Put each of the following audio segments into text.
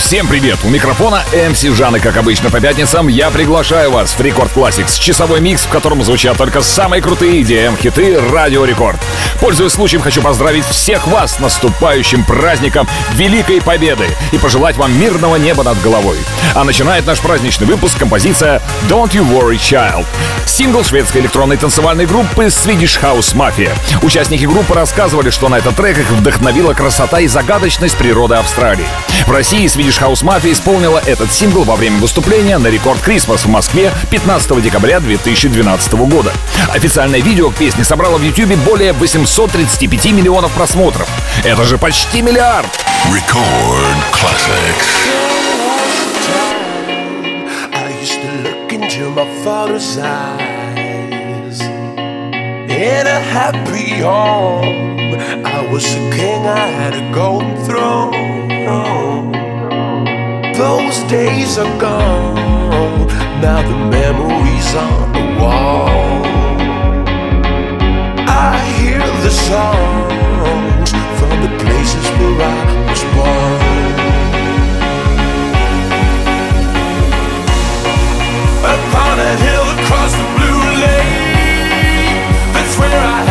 Всем привет! У микрофона MC Жан, и как обычно по пятницам я приглашаю вас в Record Classix, часовой микс, в котором звучат только самые крутые EDM-хиты Радио Рекорд. Пользуясь случаем, хочу поздравить всех вас с наступающим праздником Великой Победы и пожелать вам мирного неба над головой. А начинает наш праздничный выпуск композиция Don't You Worry Child. Сингл шведской электронной танцевальной группы Swedish House Mafia. Участники группы рассказывали, что на этот трек их вдохновила красота и загадочность природы Австралии. В России Swedish House Mafia исполнила этот сингл во время выступления на Рекорд Крисмас в Москве 15 декабря 2012 года. Официальное видео к песне собрало в YouTube более 835 миллионов просмотров. Это же почти миллиард! Record Classics. In a happy home, I was a king, I had a golden throne. Those days are gone, now the memories on the wall. I hear the songs from the places where I was born. upon a hill across the blue lake. That's where I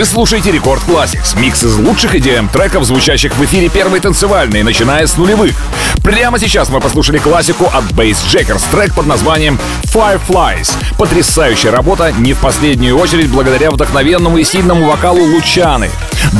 Вы слушаете Рекорд Classics, микс из лучших идеям треков, звучащих в эфире первой танцевальной, начиная с нулевых. Прямо сейчас мы послушали классику от Bass Jackers, трек под названием Fireflies. Потрясающая работа, не в последнюю очередь благодаря вдохновенному и сильному вокалу Лучаны.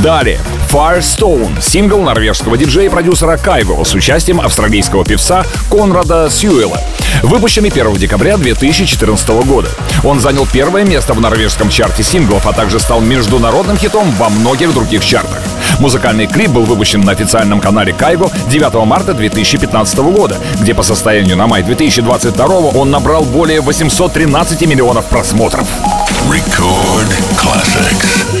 Далее Firestone, сингл норвежского диджея и продюсера Кайго с участием австралийского певца Конрада Сьюэла, выпущенный 1 декабря 2014 года. Он занял первое место в норвежском чарте синглов, а также стал международным хитом во многих других чартах. Музыкальный клип был выпущен на официальном канале Кайго 9 марта 2015 года, где по состоянию на май 2022 он набрал более 813 миллионов просмотров. Record classics.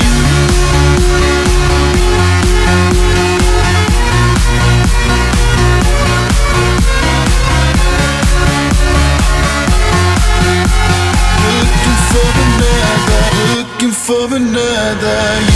together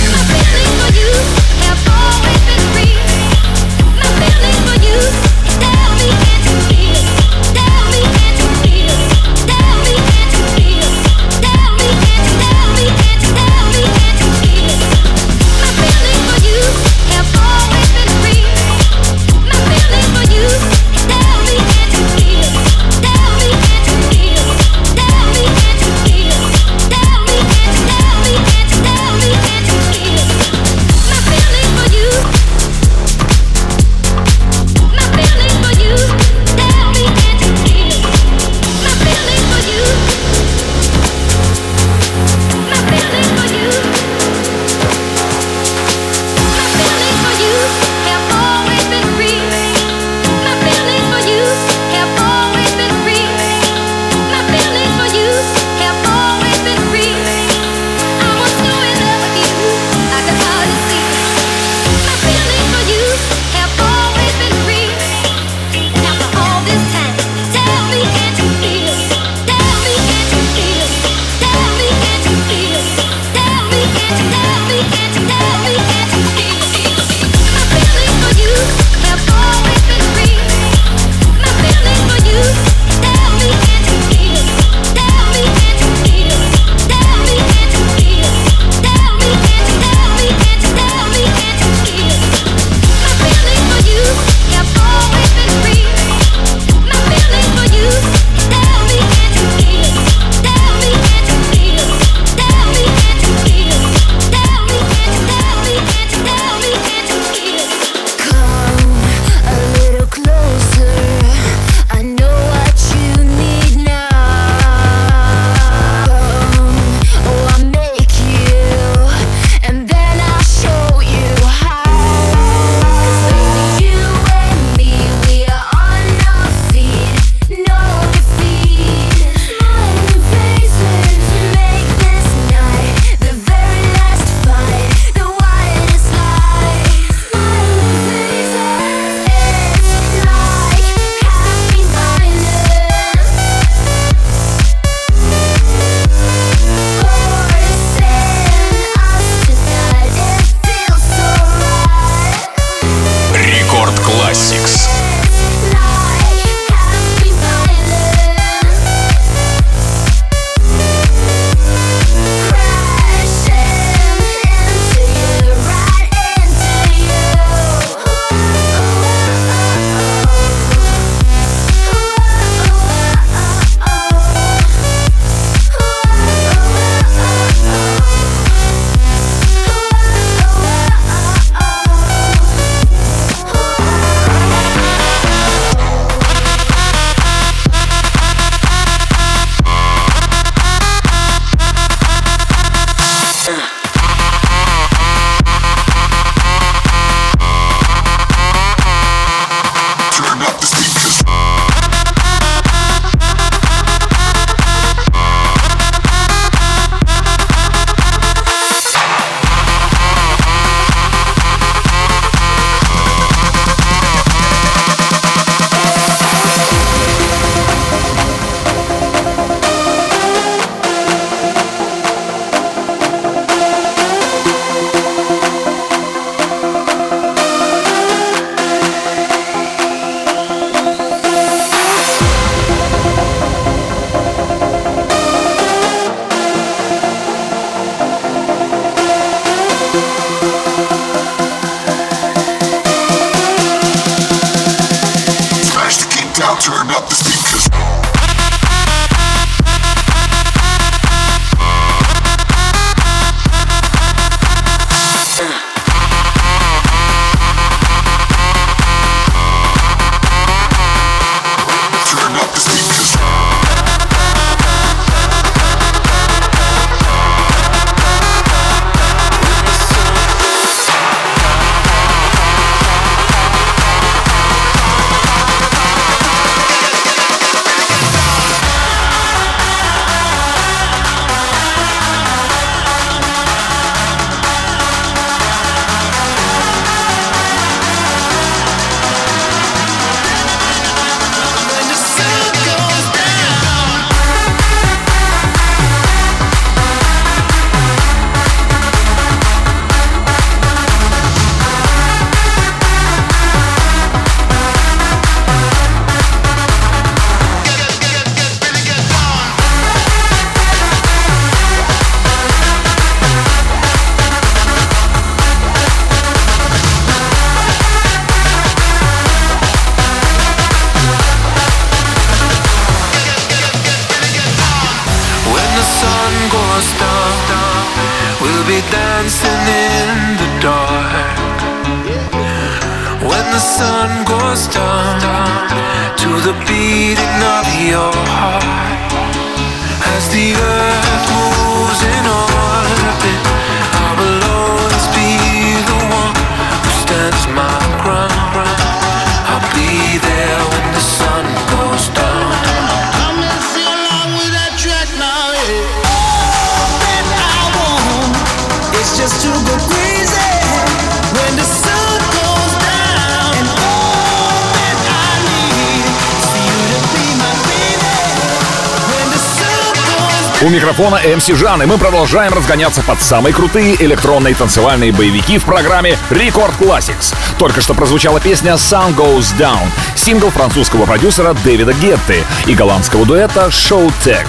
микрофона МС Жан, и мы продолжаем разгоняться под самые крутые электронные танцевальные боевики в программе Record Classics. Только что прозвучала песня Sun Goes Down, сингл французского продюсера Дэвида Гетты и голландского дуэта Show Tech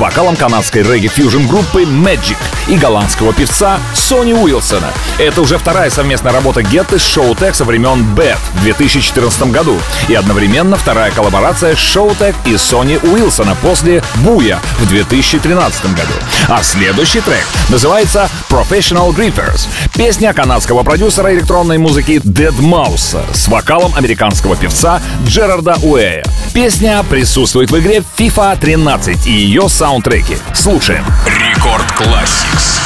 вокалом канадской регги-фьюжн группы Magic и голландского певца Сони Уилсона. Это уже вторая совместная работа Гетты с Tech со времен Bad в 2014 году и одновременно вторая коллаборация Tech и Сони Уилсона после Буя в 2013 году. А следующий трек называется Professional Grippers. Песня канадского продюсера электронной музыки Dead Mouse с вокалом американского певца Джерарда Уэя. Песня присутствует в игре FIFA 13 и ее саундтреки. Слушаем. Рекорд Classics.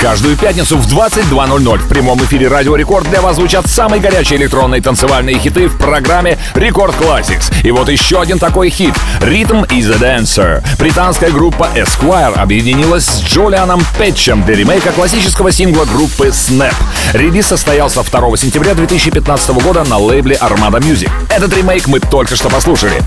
Каждую пятницу в 22.00 в прямом эфире Радио Рекорд для вас звучат самые горячие электронные танцевальные хиты в программе Рекорд Classics. И вот еще один такой хит Rhythm is a Dancer. Британская группа Esquire объединилась с Джулианом Пэтчем для ремейка классического сингла группы Snap. Релиз состоялся 2 сентября 2015 года на лейбле Armada Music. Этот ремейк мы только что послушали.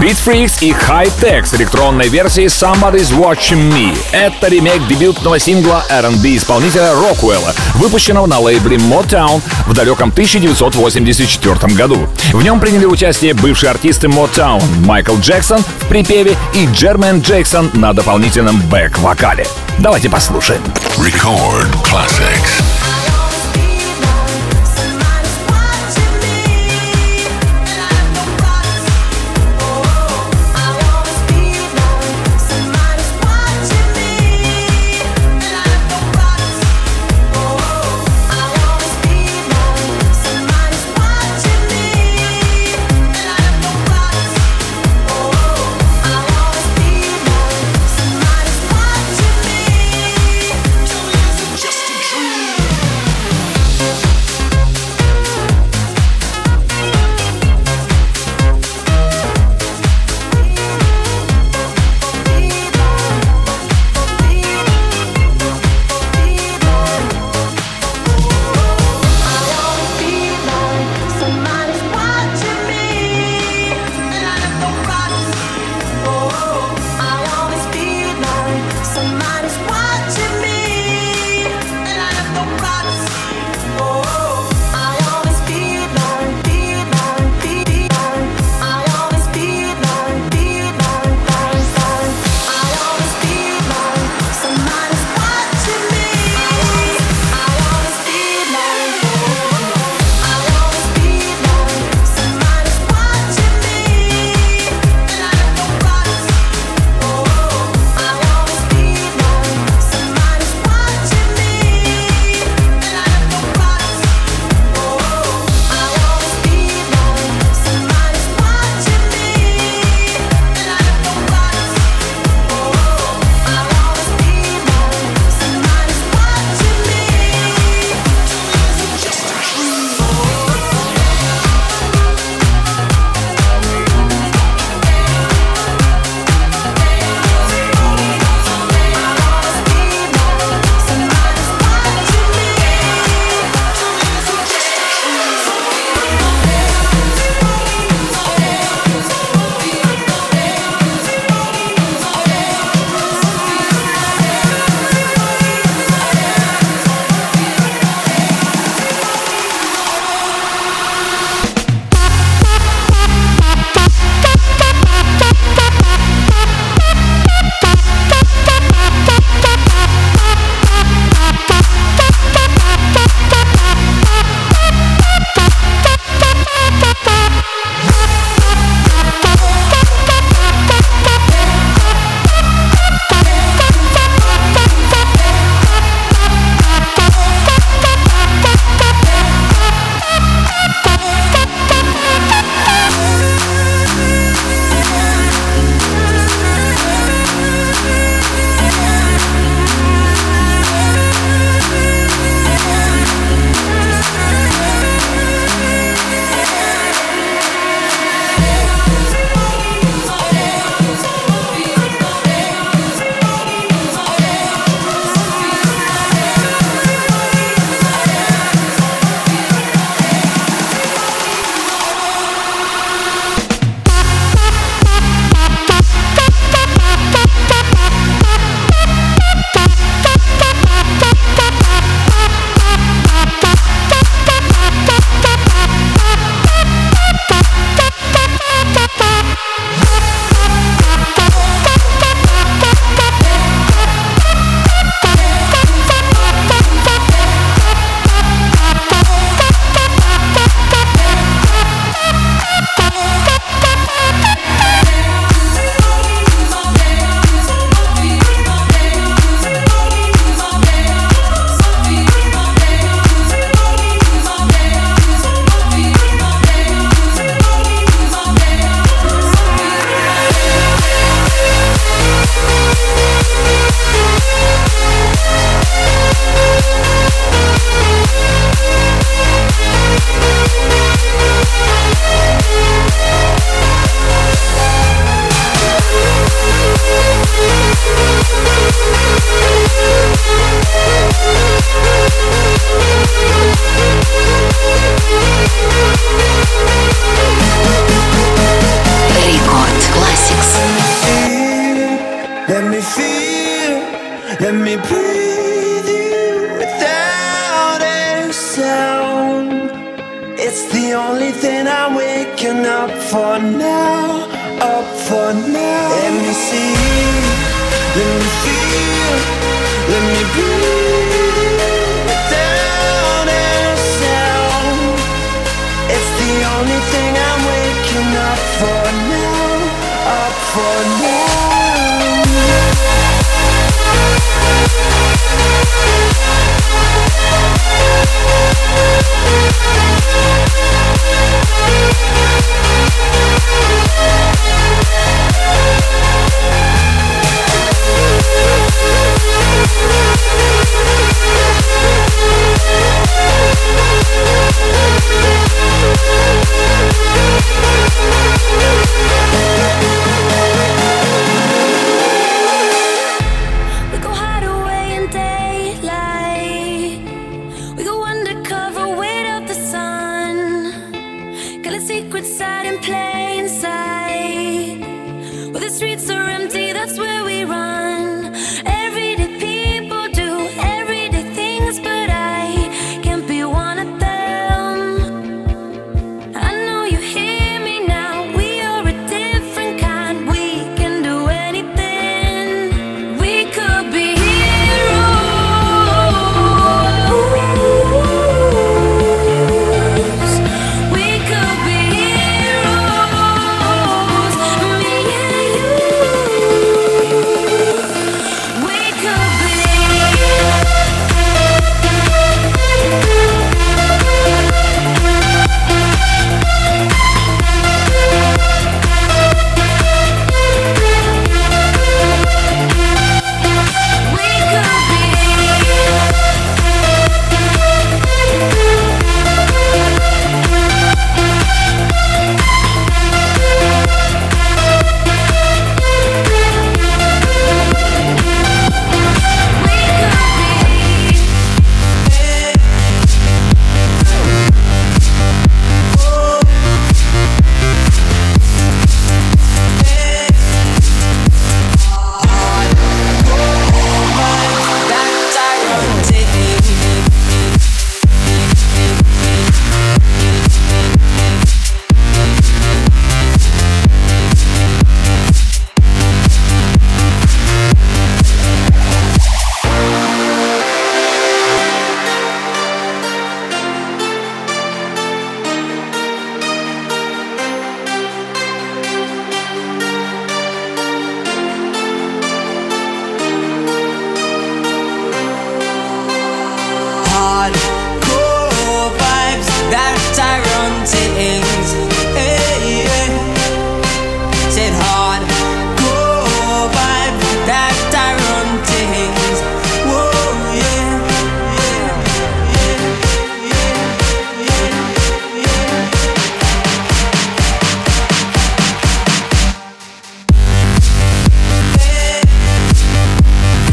Beat Freaks и High Tech с электронной версией Somebody's Watching Me. Это ремейк дебютного сингла R&B исполнителя Роквелла, выпущенного на лейбле Motown в далеком 1984 году. В нем приняли участие бывшие артисты Motown Майкл Джексон в припеве и Джермен Джексон на дополнительном бэк-вокале. Давайте послушаем. Record classics.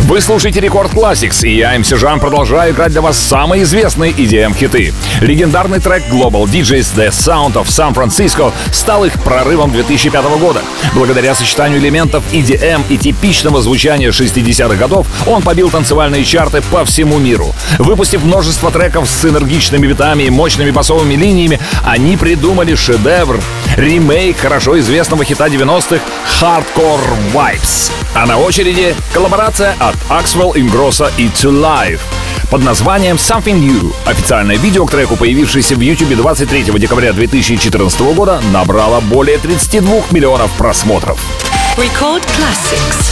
Вы слушаете Рекорд Classics, и я, МС Жан, продолжаю играть для вас самые известные EDM-хиты. Легендарный трек Global DJs The Sound of San Francisco стал их прорывом 2005 года. Благодаря сочетанию элементов EDM и типичного звучания 60-х годов, он побил танцевальные чарты по всему миру. Выпустив множество треков с энергичными битами и мощными басовыми линиями, они придумали шедевр — ремейк хорошо известного хита 90-х Hardcore Vibes. А на очереди коллаборация от Axwell, Ingrosso и To Life под названием Something New. Официальное видео к треку, появившееся в YouTube 23 декабря 2014 года, набрало более 32 миллионов просмотров. Record Classics.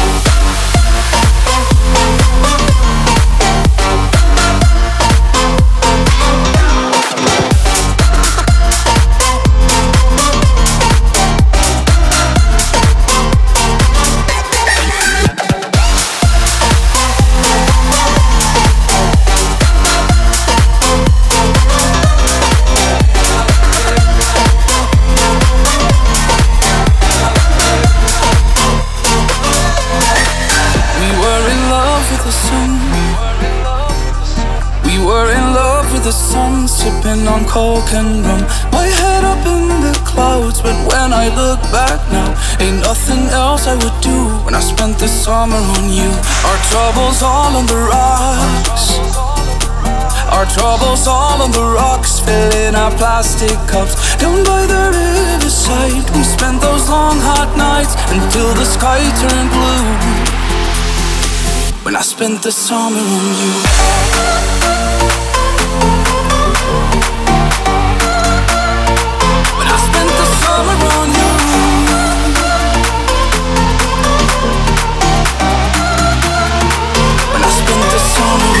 troubles all on the rocks, filling our plastic cups. Down by the riverside, we spent those long hot nights until the sky turned blue. When I spent the summer on you. I spent the summer on you. When I spent the summer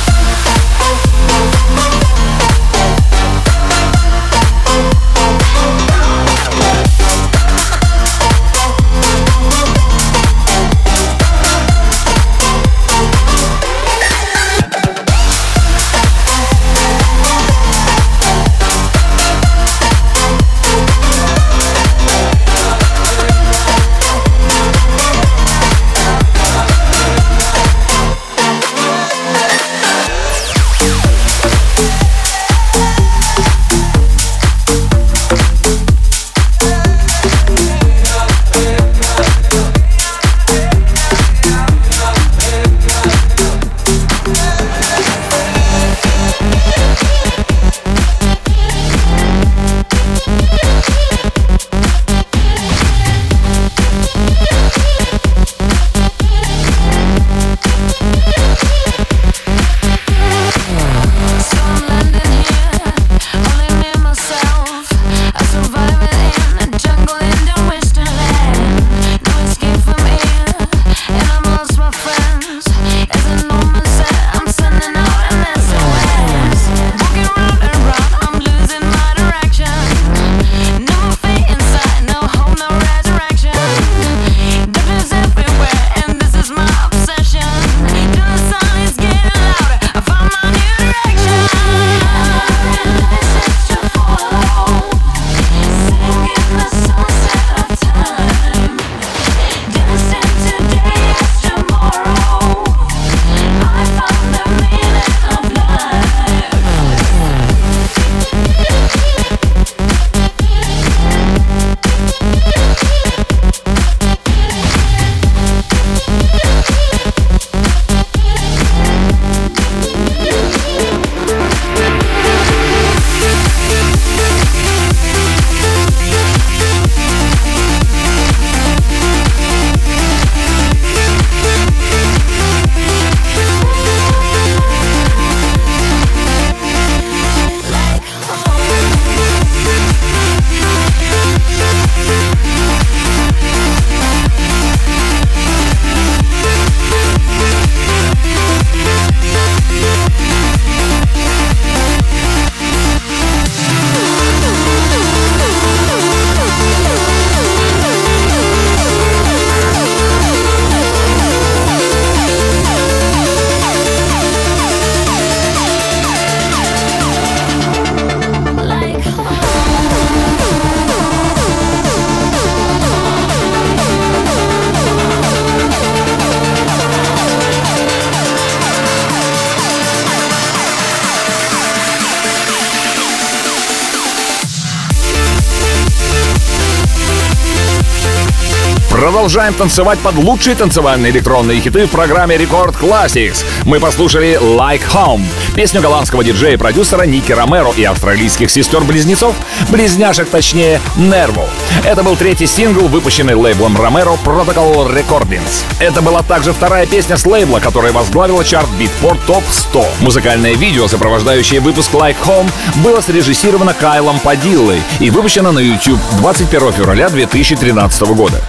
продолжаем танцевать под лучшие танцевальные электронные хиты в программе Рекорд Classics. Мы послушали Like Home, песню голландского диджея и продюсера Ники Ромеро и австралийских сестер-близнецов, близняшек точнее, Нерву. Это был третий сингл, выпущенный лейблом Ромеро Protocol Recordings. Это была также вторая песня с лейбла, которая возглавила чарт Beatport Top 100. Музыкальное видео, сопровождающее выпуск Like Home, было срежиссировано Кайлом Падиллой и выпущено на YouTube 21 февраля 2013 года.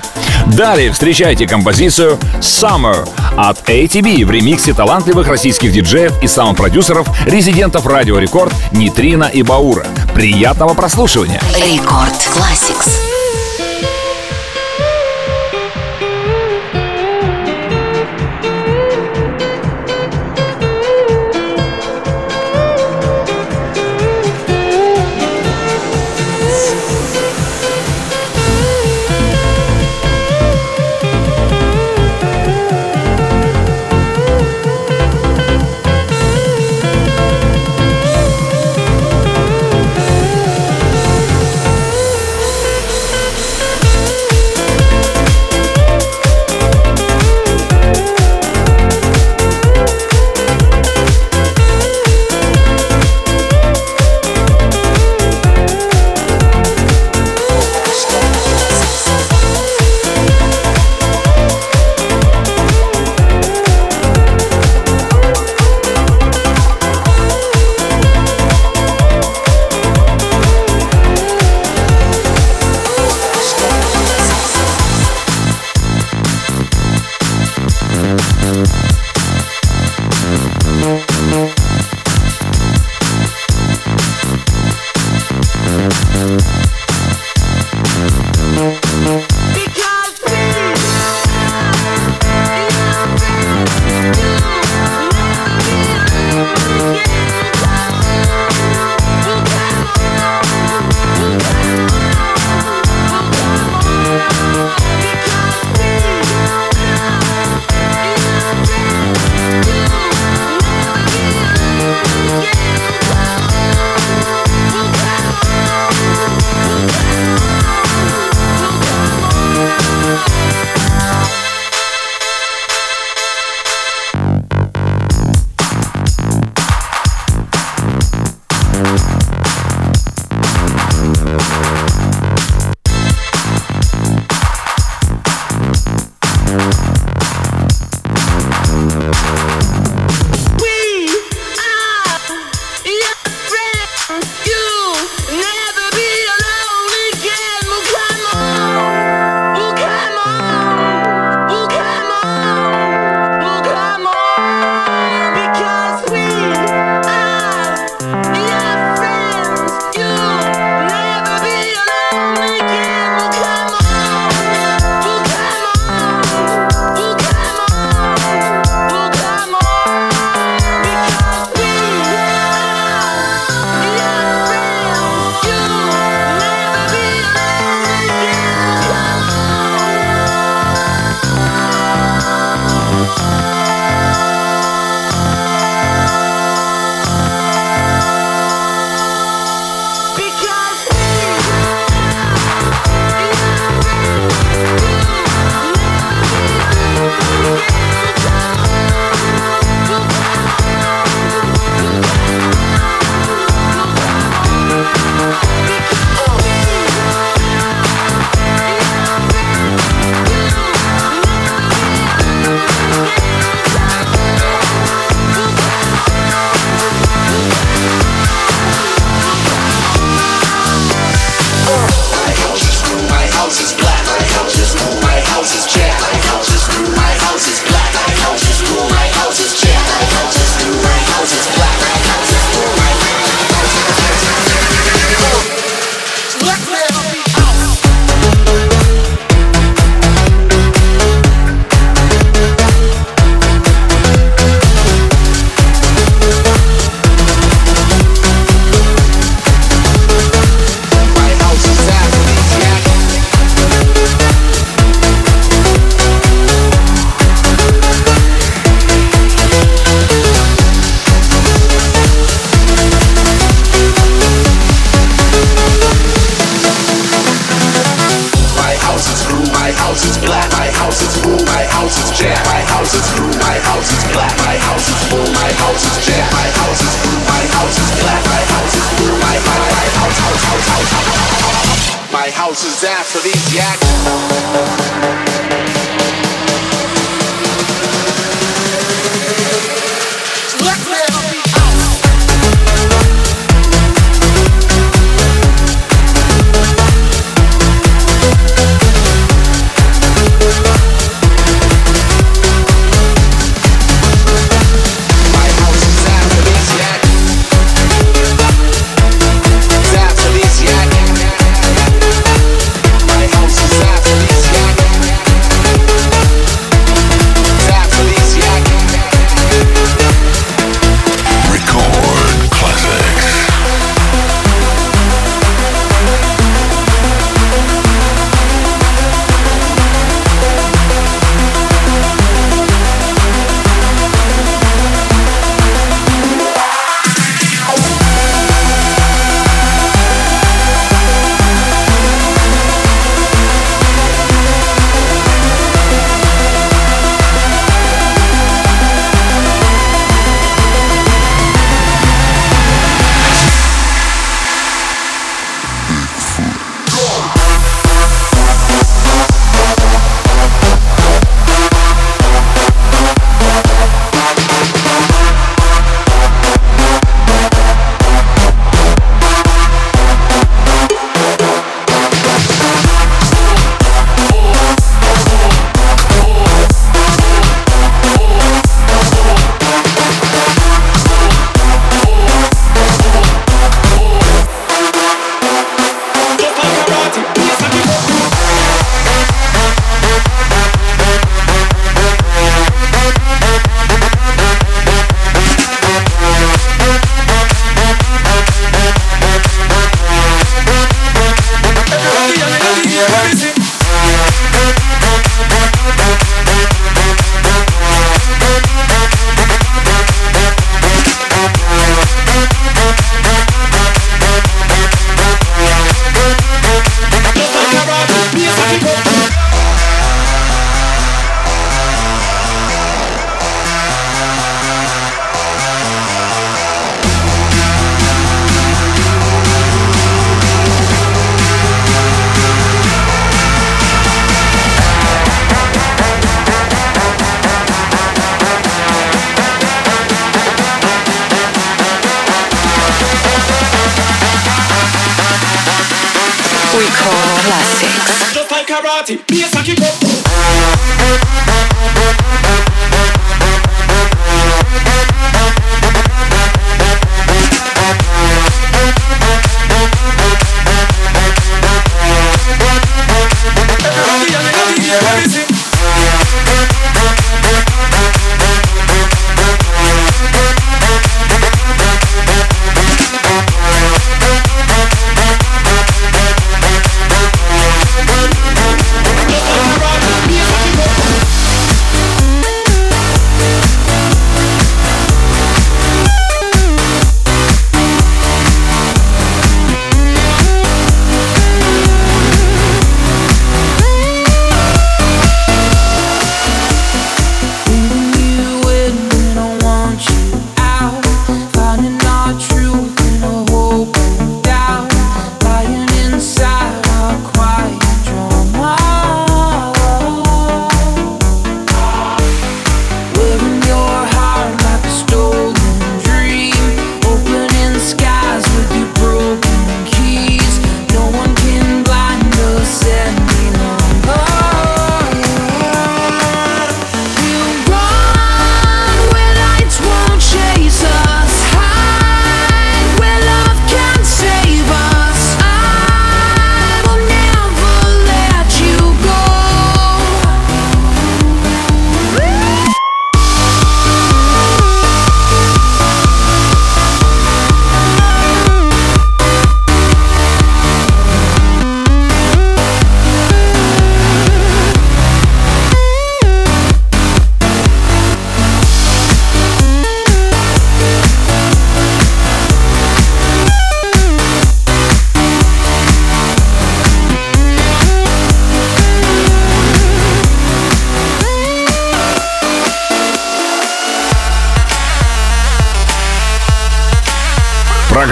Далее встречайте композицию Summer от ATB в ремиксе талантливых российских диджеев и саунд-продюсеров, резидентов Радио Рекорд Нитрина и Баура. Приятного прослушивания! Рекорд Classics.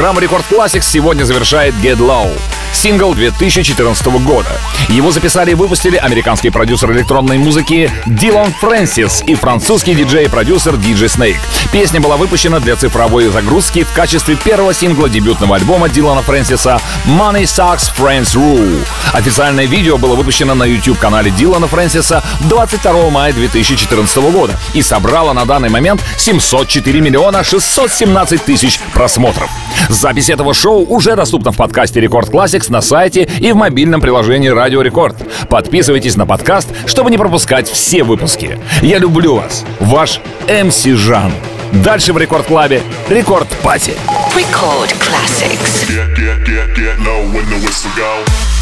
Программа Рекорд Classics сегодня завершает Get Low. Сингл 2014 года. Его записали и выпустили американский продюсер электронной музыки Дилан Фрэнсис и французский диджей и продюсер DJ Snake. Песня была выпущена для цифровой загрузки в качестве первого сингла дебютного альбома Дилана Фрэнсиса Money Sucks Friends Rule. Официальное видео было выпущено на YouTube-канале Дилана Фрэнсиса 22 мая 2014 года и собрало на данный момент 704 миллиона 617 тысяч просмотров. Запись этого шоу уже доступна в подкасте Record Classix на сайте и в мобильном приложении Радио Рекорд. Подписывайтесь на подкаст, чтобы не пропускать все выпуски. Я люблю вас. Ваш MC Жан. Дальше в Record Club е Record Party. Record Classix. Get, get, get, get low when the whistle go.